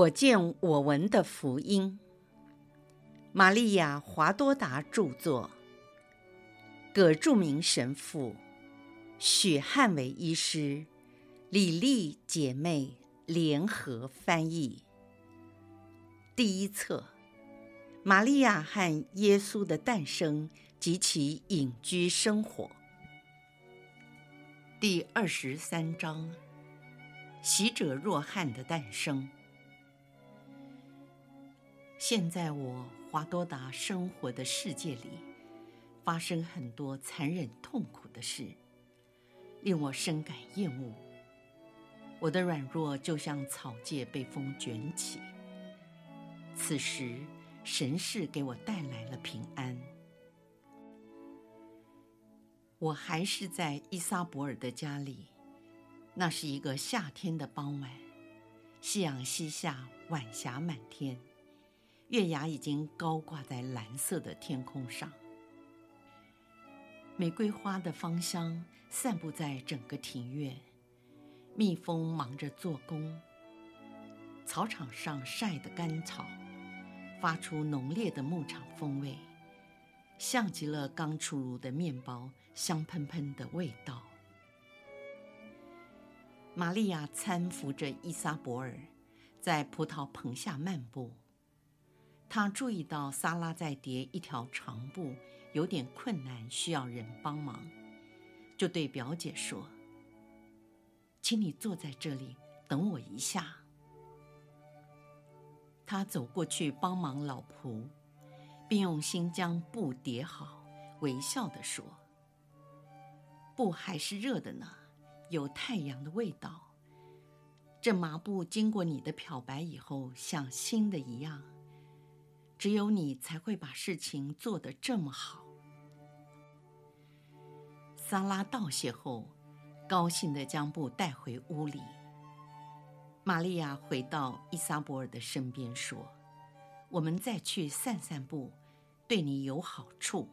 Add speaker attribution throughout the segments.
Speaker 1: 我见我闻的福音，玛利亚·华多达著作，葛著名神父，许汉伟医师，李丽姐妹。联合翻译。第一册：玛利亚和耶稣的诞生。及其隐居生活。第二十三章：喜者若翰的诞生。现在我华多达生活的世界里，发生很多残忍痛苦的事，令我深感厌恶。我的软弱就像草芥被风卷起。此时，神是给我带来了平安。我还是在伊撒伯尔的家里，那是一个夏天的傍晚，夕阳西下，晚霞满天。月牙已经高挂在蓝色的天空上，玫瑰花的芳香散布在整个庭院，蜜蜂忙着做工。草场上晒的干草，发出浓烈的牧场风味，像极了刚出炉的面包香喷喷的味道。玛利亚搀扶着伊莎伯尔，在葡萄棚下漫步。他注意到萨拉在叠一条长布，有点困难，需要人帮忙，就对表姐说：“请你坐在这里等我一下。”他走过去帮忙老仆，并用心将布叠好，微笑地说：“布还是热的呢，有太阳的味道。这麻布经过你的漂白以后，像新的一样。”只有你才会把事情做得这么好。萨拉道谢后，高兴地将布带回屋里。玛利亚回到伊撒伯尔的身边说：“我们再去散散步，对你有好处。”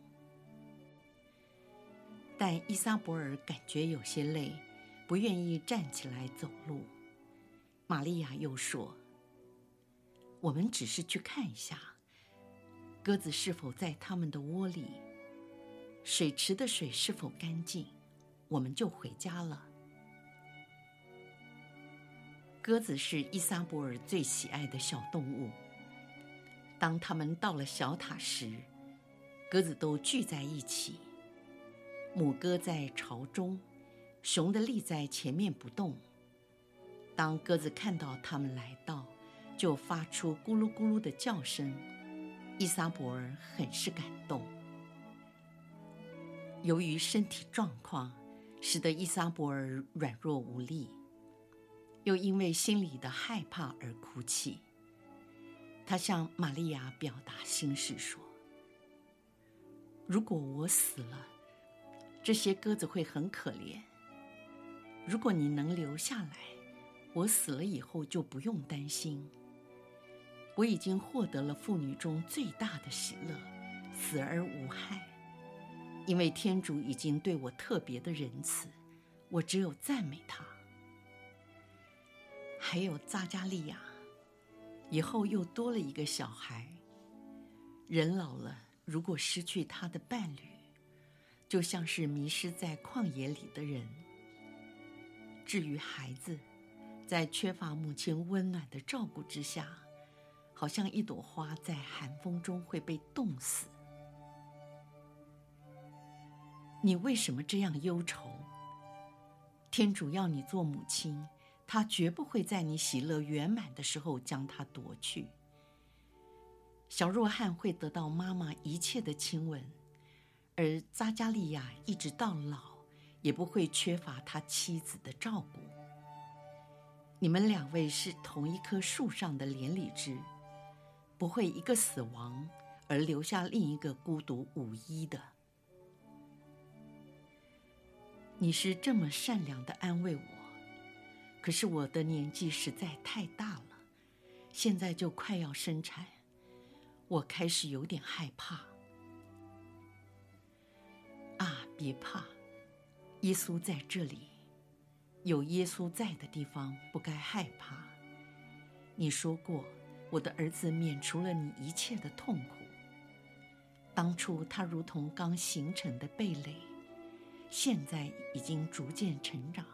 Speaker 1: 但伊撒伯尔感觉有些累，不愿意站起来走路。玛利亚又说：“我们只是去看一下。”鸽子是否在他们的窝里？水池的水是否干净？我们就回家了。鸽子是伊撒伯尔最喜爱的小动物。当他们到了小塔时，鸽子都聚在一起。母鸽在巢中，雄的立在前面不动。当鸽子看到他们来到，就发出咕噜咕噜的叫声。伊撒伯尔很是感动。由于身体状况，使得伊撒伯尔软弱无力，又因为心里的害怕而哭泣。他向玛利亚表达心事说：“如果我死了，这些鸽子会很可怜。如果你能留下来，我死了以后就不用担心。”我已经获得了妇女中最大的喜乐，死而无害，因为天主已经对我特别的仁慈，我只有赞美他。还有扎加利亚，以后又多了一个小孩。人老了，如果失去他的伴侣，就像是迷失在旷野里的人。至于孩子，在缺乏母亲温暖的照顾之下，好像一朵花在寒风中会被冻死。你为什么这样忧愁？天主要你做母亲，他绝不会在你喜乐圆满的时候将它夺去。小若翰会得到妈妈一切的亲吻，而扎加利亚一直到老也不会缺乏他妻子的照顾。你们两位是同一棵树上的连理枝。不会一个死亡而留下另一个孤独无依的。你是这么善良的安慰我，可是我的年纪实在太大了，现在就快要生产，我开始有点害怕。啊，别怕，耶稣在这里，有耶稣在的地方不该害怕。你说过，我的儿子免除了你一切的痛苦。当初他如同刚形成的蓓蕾，现在已经逐渐成长。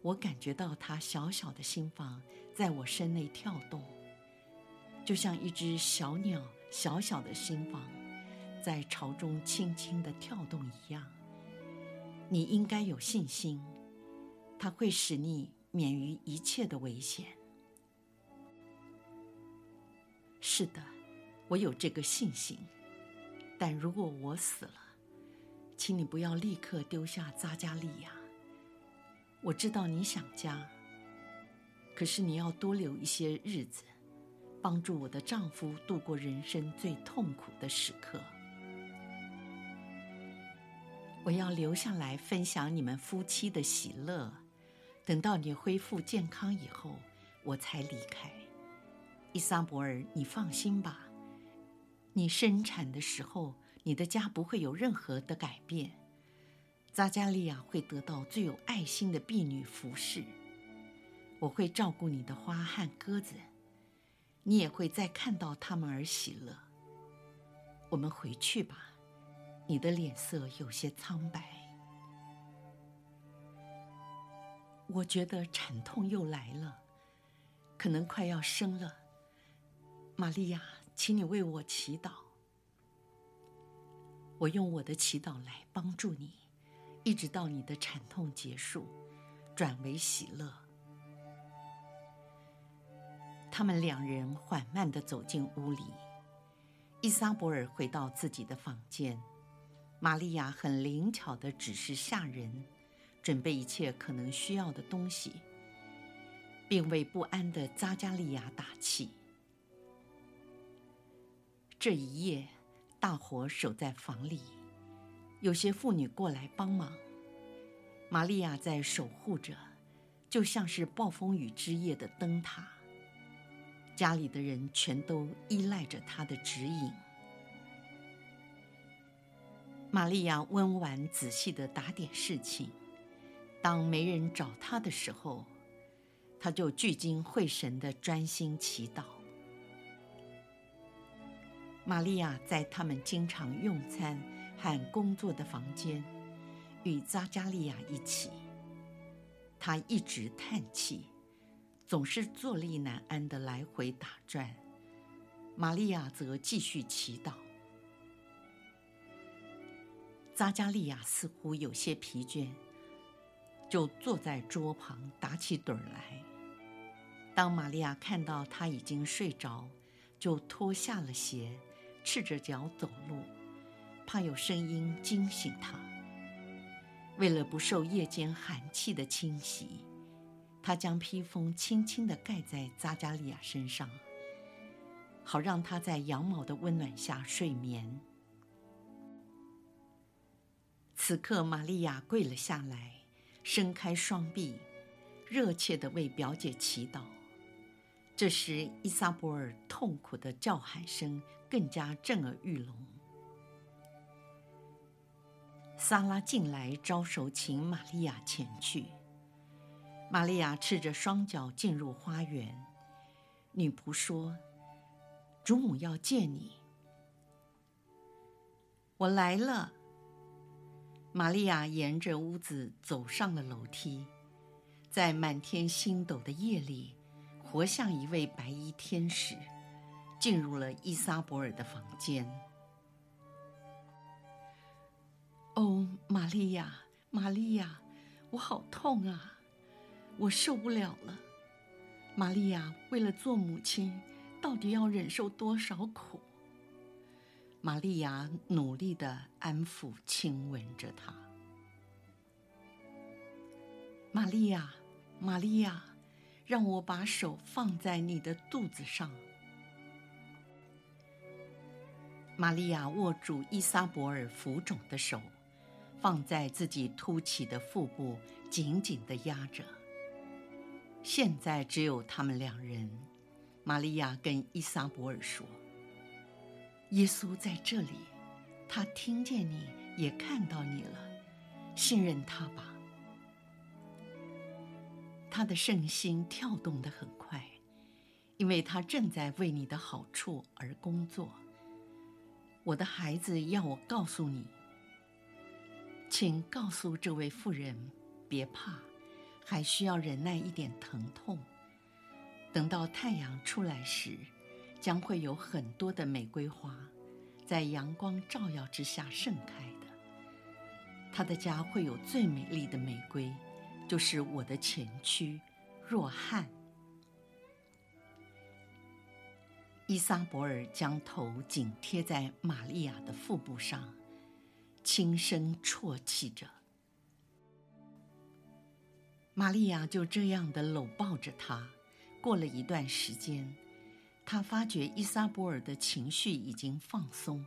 Speaker 1: 我感觉到他小小的心房在我身内跳动，就像一只小鸟小小的心房在巢中轻轻地跳动一样。你应该有信心，它会使你免于一切的危险。是的，我有这个信心。但如果我死了，请你不要立刻丢下扎加利亚。我知道你想家，可是你要多留一些日子，帮助我的丈夫度过人生最痛苦的时刻。我要留下来分享你们夫妻的喜乐，等到你恢复健康以后，我才离开。伊桑博尔，你放心吧，你生产的时候，你的家不会有任何的改变。扎加利亚会得到最有爱心的婢女服侍，我会照顾你的花和鸽子，你也会再看到他们而喜乐。我们回去吧。你的脸色有些苍白，我觉得产痛又来了，可能快要生了。玛利亚，请你为我祈祷，我用我的祈祷来帮助你，一直到你的产痛结束，转为喜乐。他们两人缓慢地走进屋里，伊莎伯尔回到自己的房间。玛利亚很灵巧地指示下人，准备一切可能需要的东西，并为不安的扎加利亚打气。这一夜，大伙守在房里，有些妇女过来帮忙。玛利亚在守护着，就像是暴风雨之夜的灯塔。家里的人全都依赖着她的指引。玛利亚温婉仔细地打点事情，当没人找她的时候，她就聚精会神地专心祈祷。玛利亚在他们经常用餐和工作的房间，与扎加利亚一起。她一直叹气，总是坐立难安地来回打转。玛利亚则继续祈祷。扎加利亚似乎有些疲倦，就坐在桌旁打起盹来。当玛利亚看到他已经睡着，就脱下了鞋，赤着脚走路，怕有声音惊醒他。为了不受夜间寒气的侵袭，他将披风轻轻地盖在扎加利亚身上，好让他在羊毛的温暖下睡眠。此刻，玛利亚跪了下来，伸开双臂，热切地为表姐祈祷。这时，伊萨博尔痛苦的叫喊声更加震耳欲聋。萨拉进来招手，请玛利亚前去。玛利亚赤着双脚进入花园。女仆说：“主母要见你。”我来了。玛利亚沿着屋子走上了楼梯，在满天星斗的夜里，活像一位白衣天使，进入了伊莎伯尔的房间。哦，玛利亚，玛利亚，我好痛啊，我受不了了。玛利亚为了做母亲，到底要忍受多少苦？玛利亚努力的安抚、亲吻着他。玛利亚，玛利亚，让我把手放在你的肚子上。玛利亚握住伊撒伯尔浮肿的手，放在自己凸起的腹部，紧紧地压着。现在只有他们两人。玛利亚跟伊撒伯尔说。耶稣在这里，他听见你，也看到你了，信任他吧。他的圣心跳动得很快，因为他正在为你的好处而工作。我的孩子，要我告诉你，请告诉这位妇人，别怕，还需要忍耐一点疼痛。等到太阳出来时，将会有很多的玫瑰花，在阳光照耀之下盛开的。他的家会有最美丽的玫瑰，就是我的前妻若翰。伊莎伯尔将头紧贴在玛利亚的腹部上，轻声啜泣着。玛利亚就这样的搂抱着他。过了一段时间，他发觉伊莎伯尔的情绪已经放松，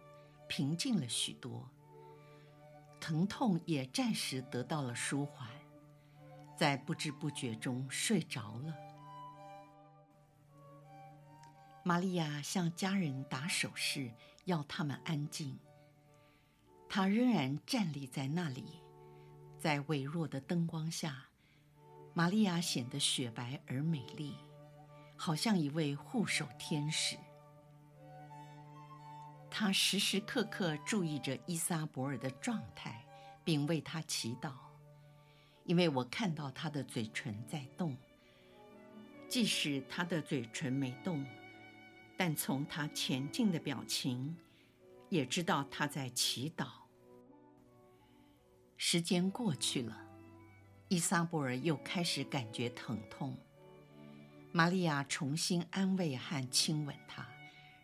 Speaker 1: 平静了许多，疼痛也暂时得到了舒缓，在不知不觉中睡着了。玛利亚向家人打手势，要他们安静。她仍然站立在那里，在微弱的灯光下，玛利亚显得雪白而美丽，好像一位护守天使。她时时刻刻注意着依撒伯尔的状态，并为他祈祷，因为我看到他的嘴唇在动，即使他的嘴唇没动。但从他前进的表情，也知道他在祈祷。时间过去了，依撒伯尔又开始感觉疼痛。玛利亚重新安慰和亲吻他，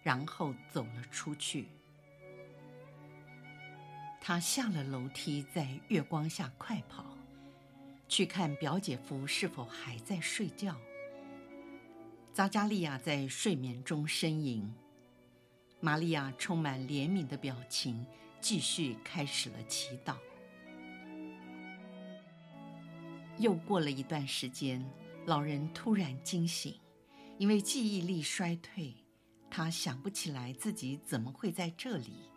Speaker 1: 然后走了出去。他下了楼梯，在月光下快跑，去看表姐夫是否还在睡觉。匝加利亚在睡眠中呻吟，玛利亚充满怜悯的表情，继续开始了祈祷。又过了一段时间，老人突然惊醒，因为记忆力衰退，他想不起来自己怎么会在这里。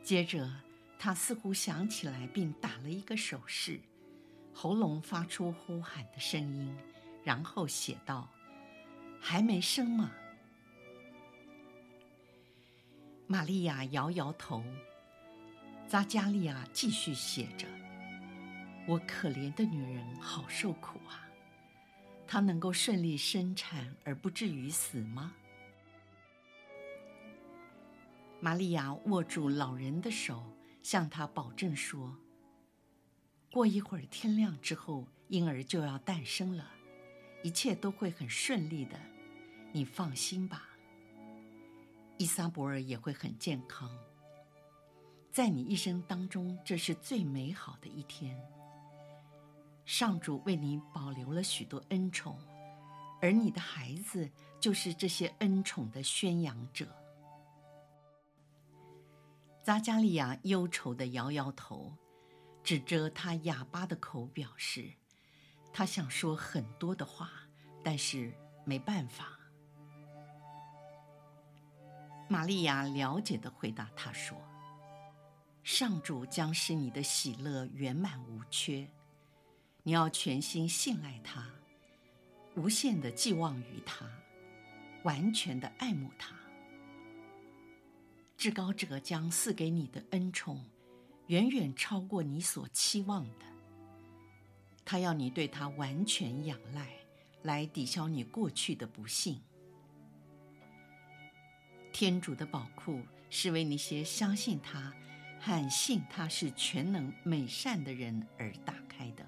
Speaker 1: 接着，他似乎想起来，并打了一个手势，喉咙发出呼喊的声音。然后写道：“还没生吗？”玛利亚摇摇头。扎加利亚继续写着：“我可怜的女人，好受苦啊！她能够顺利生产而不至于死吗？”玛利亚握住老人的手，向他保证说：“过一会儿天亮之后，婴儿就要诞生了。”一切都会很顺利的，你放心吧。依撒伯尔也会很健康。在你一生当中，这是最美好的一天。上主为你保留了许多恩宠，而你的孩子就是这些恩宠的宣扬者。扎加利亚忧愁地摇摇头，指着他哑巴的口表示。他想说很多的话，但是没办法。玛利亚了解地回答他说：“上主将使你的喜乐圆满无缺，你要全心信赖他，无限的寄望于他，完全的爱慕他。至高者将赐给你的恩宠，远远超过你所期望的。”他要你对他完全仰赖，来抵消你过去的不幸。天主的宝库是为那些相信他和信他是全能美善的人而打开的。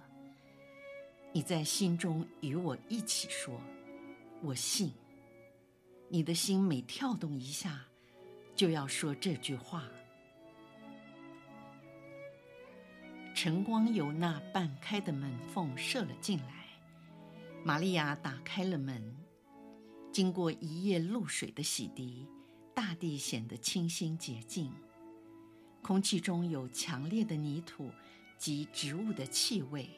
Speaker 1: 你在心中与我一起说：“我信。”你的心每跳动一下，就要说这句话。晨光由那半开的门缝射了进来，玛利亚打开了门。经过一夜露水的洗涤，大地显得清新洁净，空气中有强烈的泥土及植物的气味，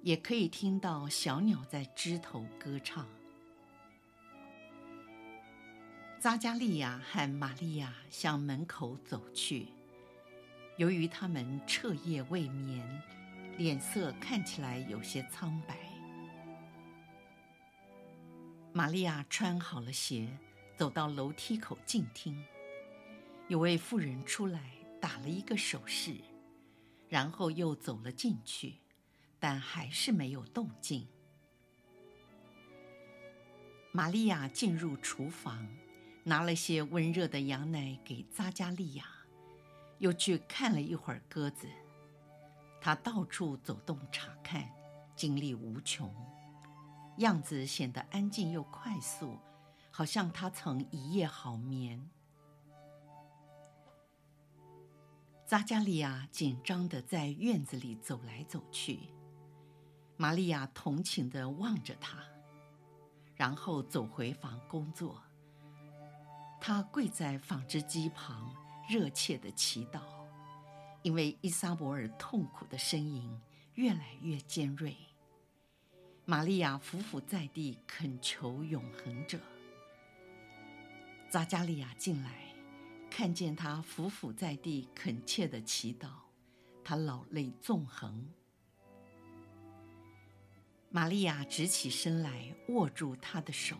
Speaker 1: 也可以听到小鸟在枝头歌唱。扎加利亚和玛利亚向门口走去。由于他们彻夜未眠，脸色看起来有些苍白。玛利亚穿好了鞋，走到楼梯口静听。有位妇人出来，打了一个手势，然后又走了进去，但还是没有动静。玛利亚进入厨房，拿了些温热的羊奶给扎加利亚，又去看了一会儿鸽子。他到处走动查看，精力无穷，样子显得安静又快速，好像他曾一夜好眠。扎加利亚紧张的在院子里走来走去，玛利亚同情的望着他。然后走回房工作。他跪在纺织机旁，热切的祈祷，因为伊撒伯尔痛苦的呻吟越来越尖锐。玛利亚俯伏在地，恳求永恒者。扎加利亚进来，看见他俯伏在地，恳切的祈祷，他老泪纵横。玛利亚直起身来，握住他的手。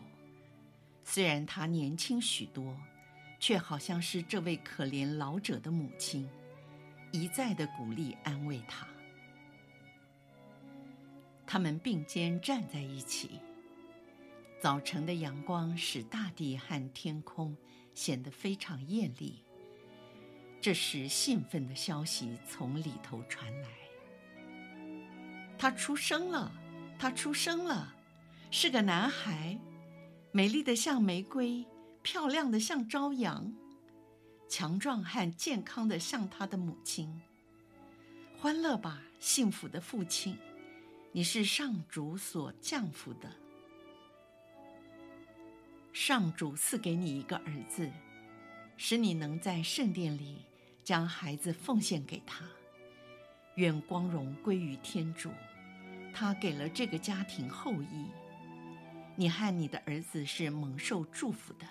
Speaker 1: 虽然他年轻许多，却好像是这位可怜老者的母亲，一再的鼓励安慰他。他们并肩站在一起。早晨的阳光使大地和天空显得非常艳丽。这时，兴奋的消息从里头传来：他出生了。他出生了，是个男孩，美丽的像玫瑰，漂亮的像朝阳，强壮和健康的像他的母亲。欢乐吧，幸福的父亲，你是上主所降福的。上主赐给你一个儿子，使你能在圣殿里将孩子奉献给他。愿光荣归于天主。他给了这个家庭后裔，你和你的儿子是蒙受祝福的。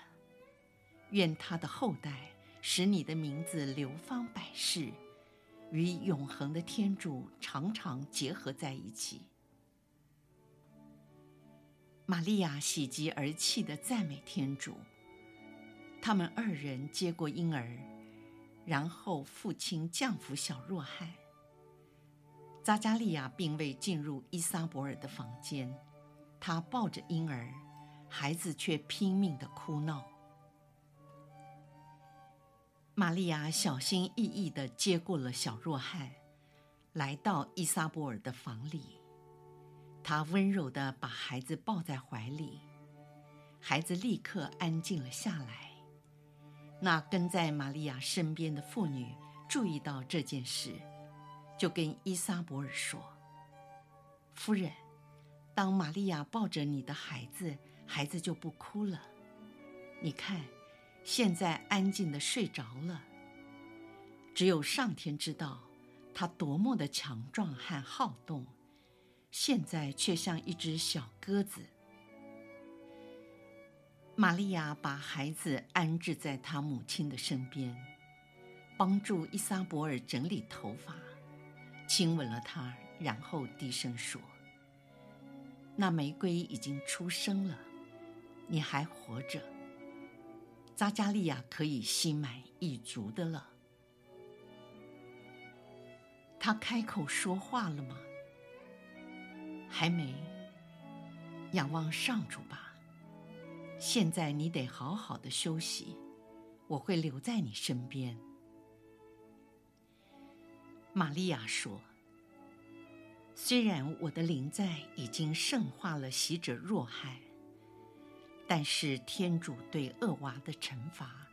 Speaker 1: 愿他的后代使你的名字流芳百世，与永恒的天主常常结合在一起。玛利亚喜极而泣地赞美天主。他们二人接过婴儿，然后父亲降服小若翰。扎加利亚并未进入依撒伯尔的房间，他抱着婴儿，孩子却拼命地哭闹。玛利亚小心翼翼地接过了小若翰，来到依撒伯尔的房里，她温柔地把孩子抱在怀里，孩子立刻安静了下来。那跟在玛利亚身边的妇女注意到这件事。就跟依撒伯尔说：“夫人，当玛利亚抱着你的孩子，孩子就不哭了。你看，现在安静地睡着了。只有上天知道，他多么的强壮和好动，现在却像一只小鸽子。”玛利亚把孩子安置在他母亲的身边，帮助依撒伯尔整理头发。亲吻了她，然后低声说：“那玫瑰已经出生了，你还活着。扎加利亚可以心满意足的了。”他开口说话了吗？还没。仰望上主吧。现在你得好好的休息，我会留在你身边。玛利亚说：“虽然我的灵在已经圣化了喜者若海，但是天主对恶娃的惩罚，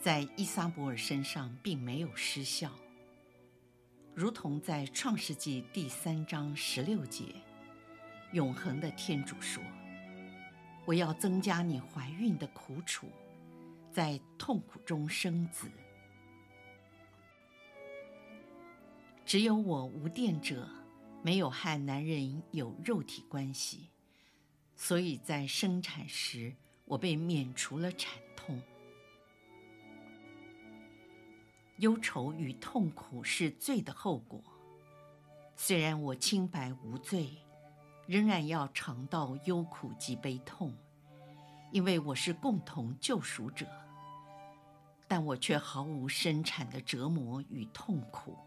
Speaker 1: 在伊撒伯尔身上并没有失效。如同在创世纪第三章十六节，永恒的天主说：‘我要增加你怀孕的苦楚，在痛苦中生子。’”只有我无玷者，没有和男人有肉体关系，所以在生产时我被免除了产痛。忧愁与痛苦是罪的后果，虽然我清白无罪，仍然要尝到忧苦及悲痛，因为我是共同救赎者，但我却毫无生产的折磨与痛苦。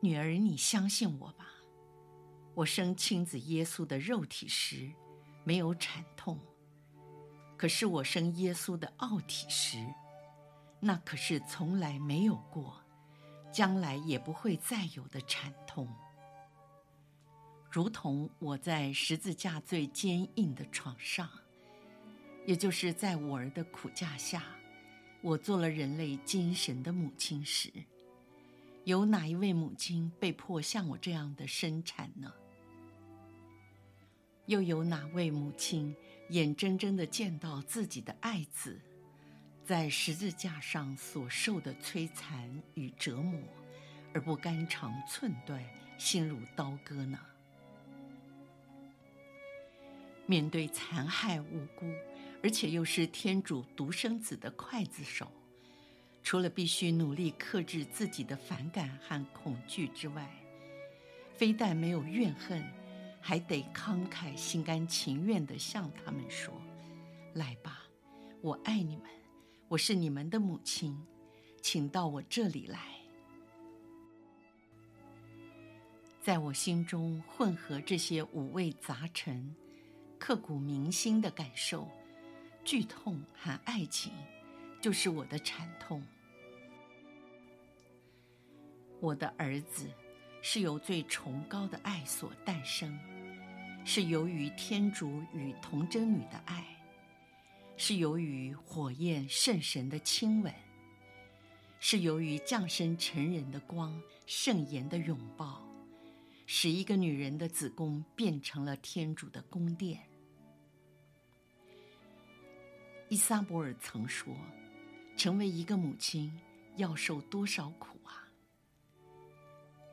Speaker 1: 女儿，你相信我吧。我生亲子耶稣的肉体时，没有产痛；可是我生耶稣的奥体时，那可是从来没有过，将来也不会再有的产痛。如同我在十字架最坚硬的床上，也就是在我儿的苦架下，我做了人类精神的母亲时，有哪一位母亲被迫像我这样的生产呢？又有哪位母亲眼睁睁地见到自己的爱子在十字架上所受的摧残与折磨，而不肝肠寸断、心如刀割呢？面对残害无辜，而且又是天主独生子的刽子手，除了必须努力克制自己的反感和恐惧之外，非但没有怨恨，还得慷慨、心甘情愿地向他们说：“来吧，我爱你们，我是你们的母亲，请到我这里来。”在我心中混合这些五味杂陈。刻骨铭心的感受，剧痛和爱情，就是我的产痛。我的儿子是由最崇高的爱所诞生，是由于天主与童贞女的爱，是由于火焰圣神的亲吻，是由于降生成人的光圣言的拥抱，使一个女人的子宫变成了天主的宫殿。伊萨博尔曾说：“成为一个母亲要受多少苦啊！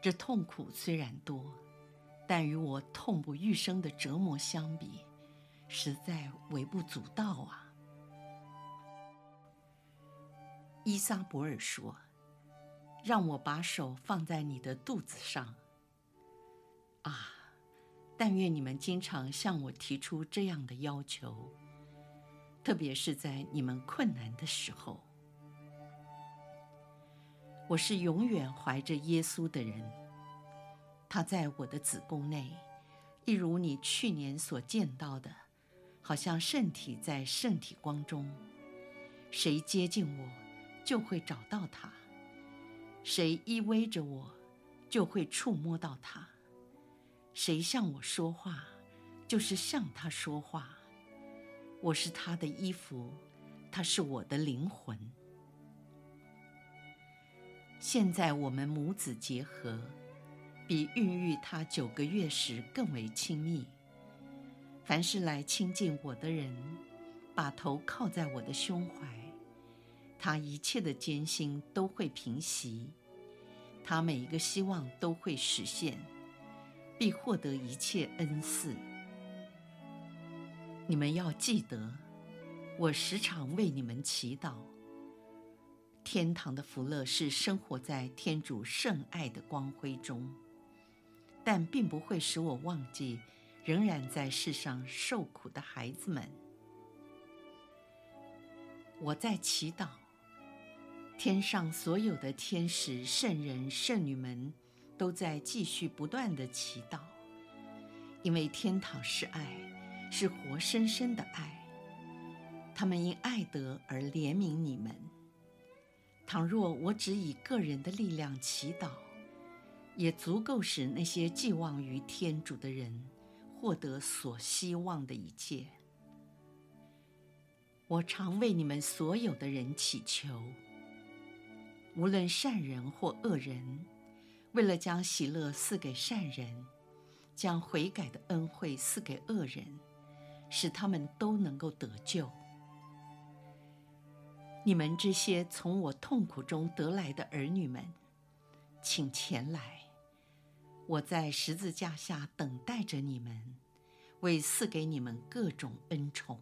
Speaker 1: 这痛苦虽然多，但与我痛不欲生的折磨相比，实在微不足道啊。”伊撒伯尔说：“让我把手放在你的肚子上。”啊！但愿你们经常向我提出这样的要求。特别是在你们困难的时候，我是永远怀着耶稣的人。他在我的子宫内，一如你去年所见到的，好像圣体在圣体光中。谁接近我，就会找到他；谁依偎着我，就会触摸到他；谁向我说话，就是向他说话。我是他的衣服，他是我的灵魂。现在我们母子结合，比孕育他九个月时更为亲密。凡是来亲近我的人，把头靠在我的胸怀，他一切的艰辛都会平息，他每一个希望都会实现，必获得一切恩赐。你们要记得，我时常为你们祈祷。天堂的福乐是生活在天主圣爱的光辉中，但并不会使我忘记仍然在世上受苦的孩子们。我在祈祷，天上所有的天使、圣人、圣女们都在继续不断地祈祷，因为天堂是爱。是活生生的爱，他们因爱德而怜悯你们。倘若我只以个人的力量祈祷，也足够使那些寄望于天主的人获得所希望的一切。我常为你们所有的人祈求，无论善人或恶人，为了将喜乐赐给善人，将悔改的恩惠赐给恶人。使他们都能够得救。你们这些从我痛苦中得来的儿女们，请前来，我在十字架下等待着你们，为赐给你们各种恩宠。